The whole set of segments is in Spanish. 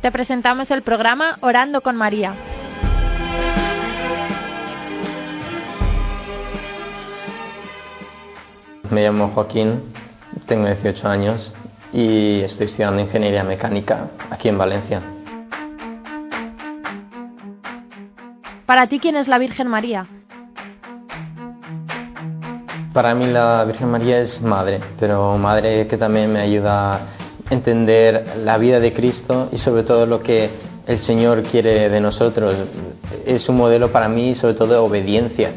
Te presentamos el programa Orando con María. Me llamo Joaquín, tengo 18 años y estoy estudiando ingeniería mecánica aquí en Valencia. Para ti, ¿quién es la Virgen María? Para mí la Virgen María es madre, pero madre que también me ayuda entender la vida de Cristo y sobre todo lo que el Señor quiere de nosotros. Es un modelo para mí sobre todo de obediencia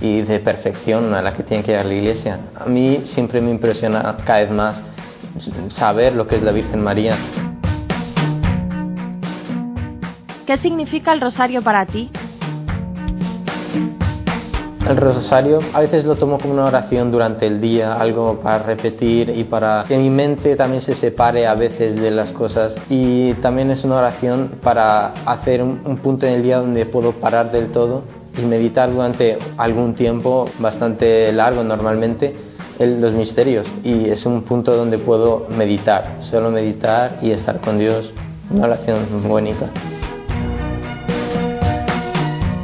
y de perfección a la que tiene que llegar la Iglesia. A mí siempre me impresiona cada vez más saber lo que es la Virgen María. ¿Qué significa el rosario para ti? El rosario a veces lo tomo como una oración durante el día, algo para repetir y para que mi mente también se separe a veces de las cosas. Y también es una oración para hacer un, un punto en el día donde puedo parar del todo y meditar durante algún tiempo bastante largo normalmente en los misterios y es un punto donde puedo meditar, solo meditar y estar con Dios, una oración bonita.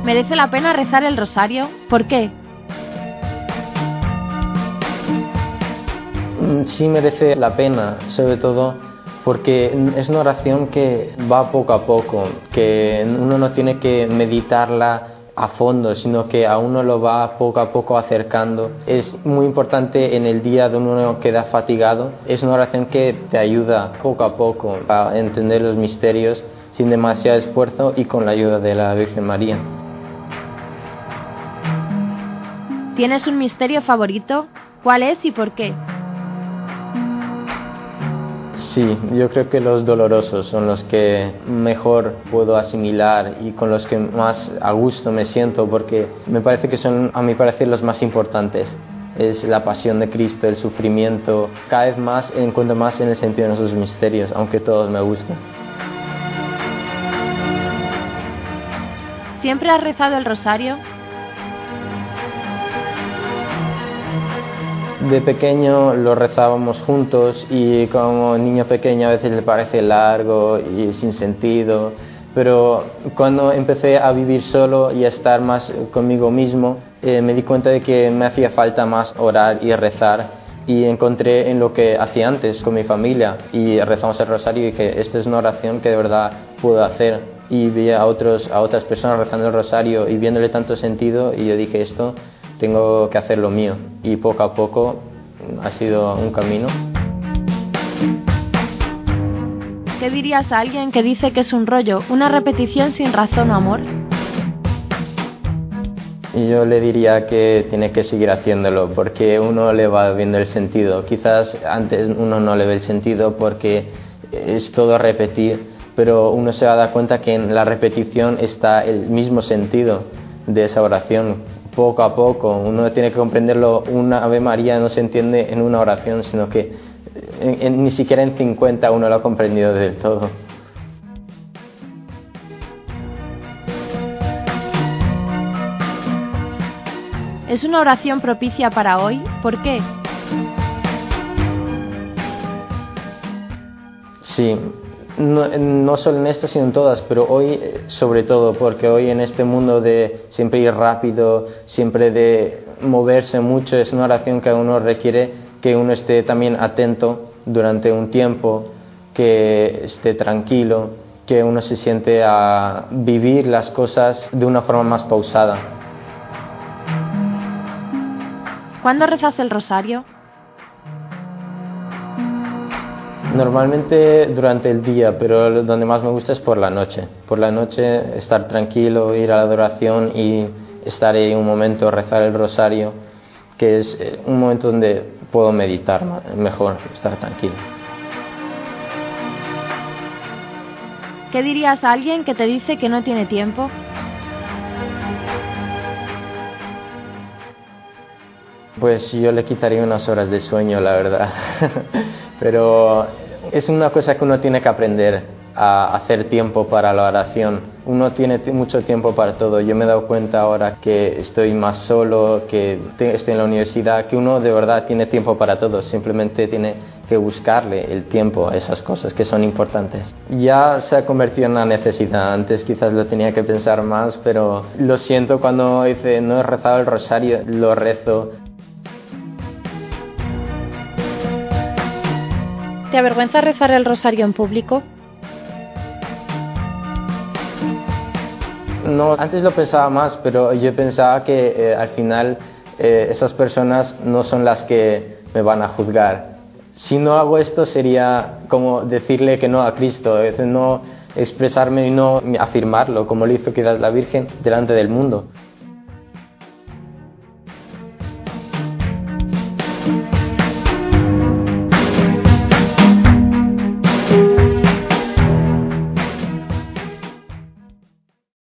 ¿Merece la pena rezar el rosario? ¿Por qué? Sí merece la pena, sobre todo porque es una oración que va poco a poco, que uno no tiene que meditarla a fondo, sino que a uno lo va poco a poco acercando. Es muy importante en el día donde uno queda fatigado. Es una oración que te ayuda poco a poco a entender los misterios sin demasiado esfuerzo y con la ayuda de la Virgen María. ¿Tienes un misterio favorito? ¿Cuál es y por qué? Sí, yo creo que los dolorosos son los que mejor puedo asimilar y con los que más a gusto me siento porque me parece que son, a mi parecer, los más importantes. Es la pasión de Cristo, el sufrimiento. Cada vez más encuentro más en el sentido de nuestros misterios, aunque todos me gustan. ¿Siempre has rezado el rosario? De pequeño lo rezábamos juntos y como niño pequeño a veces le parece largo y sin sentido, pero cuando empecé a vivir solo y a estar más conmigo mismo, eh, me di cuenta de que me hacía falta más orar y rezar y encontré en lo que hacía antes con mi familia y rezamos el rosario y dije, esta es una oración que de verdad puedo hacer y vi a, otros, a otras personas rezando el rosario y viéndole tanto sentido y yo dije esto tengo que hacer lo mío y poco a poco ha sido un camino. ¿Qué dirías a alguien que dice que es un rollo, una repetición sin razón o amor? Yo le diría que tiene que seguir haciéndolo porque uno le va viendo el sentido. Quizás antes uno no le ve el sentido porque es todo repetir, pero uno se va a dar cuenta que en la repetición está el mismo sentido de esa oración poco a poco. Uno tiene que comprenderlo. Una Ave María no se entiende en una oración, sino que en, en, ni siquiera en 50 uno lo ha comprendido del todo. ¿Es una oración propicia para hoy? ¿Por qué? Sí, no, no, solo en esta, sino en todas, pero hoy sobre todo, porque hoy en este mundo de siempre ir rápido, siempre de moverse mucho, es una oración que a uno requiere que uno esté también atento durante un tiempo, que esté tranquilo, que uno se siente a vivir las cosas de una forma más pausada. ¿Cuándo rezas el rosario? Normalmente durante el día, pero donde más me gusta es por la noche. Por la noche estar tranquilo, ir a la adoración y estar ahí un momento, rezar el rosario, que es un momento donde puedo meditar mejor, estar tranquilo. ¿Qué dirías a alguien que te dice que no tiene tiempo? Pues yo le quitaría unas horas de sueño, la verdad. Pero es una cosa que uno tiene que aprender a hacer tiempo para la oración uno tiene mucho tiempo para todo. Yo me he dado cuenta ahora que estoy más solo, que estoy en la universidad, que uno de verdad tiene tiempo para todo, simplemente tiene que buscarle el tiempo a esas cosas que son importantes. Ya se ha convertido en una necesidad, antes quizás lo tenía que pensar más, pero lo siento cuando no he rezado el rosario, lo rezo. ¿Te avergüenza rezar el rosario en público? No, antes lo pensaba más, pero yo pensaba que eh, al final eh, esas personas no son las que me van a juzgar. Si no hago esto sería como decirle que no a Cristo, es no expresarme y no afirmarlo, como lo hizo quizás la Virgen delante del mundo.